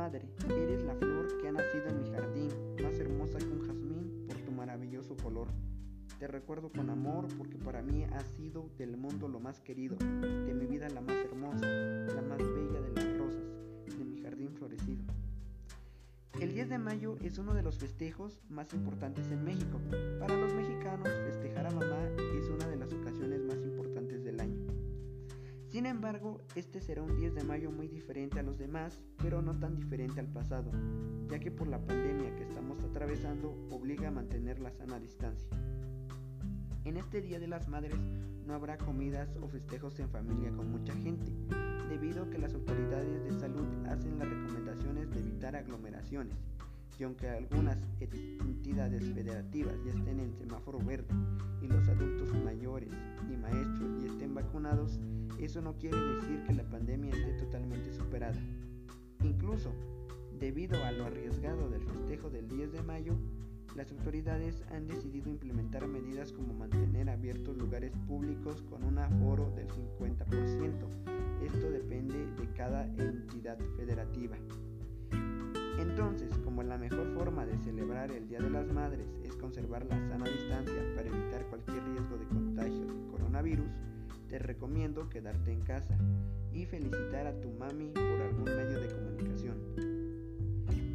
madre, eres la flor que ha nacido en mi jardín, más hermosa que un jazmín por tu maravilloso color. Te recuerdo con amor porque para mí has sido del mundo lo más querido, de mi vida la más hermosa, la más bella de las rosas, de mi jardín florecido. El 10 de mayo es uno de los festejos más importantes en México. Embargo, este será un 10 de mayo muy diferente a los demás, pero no tan diferente al pasado, ya que por la pandemia que estamos atravesando obliga a mantener la sana distancia. En este Día de las Madres no habrá comidas o festejos en familia con mucha gente, debido a que las autoridades de salud hacen las recomendaciones de evitar aglomeraciones. Y aunque algunas entidades federativas ya estén en semáforo verde y los adultos mayores y maestros ya estén vacunados, eso no quiere decir que la pandemia esté totalmente superada. Incluso, debido a lo arriesgado del festejo del 10 de mayo, las autoridades han decidido implementar medidas como mantener abiertos lugares públicos con un aforo del 50%. Esto depende de cada entidad federativa. Entonces, como la mejor forma de celebrar el Día de las Madres es conservar la sana distancia para evitar te recomiendo quedarte en casa y felicitar a tu mami por algún medio de comunicación.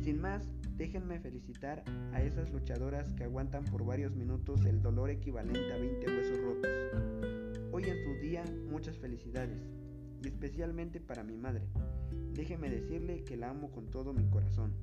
Sin más, Déjenme felicitar a esas luchadoras que aguantan por varios minutos el dolor equivalente a 20 huesos rotos. Hoy en su día muchas felicidades, y especialmente para mi madre. Déjeme decirle que la amo con todo mi corazón.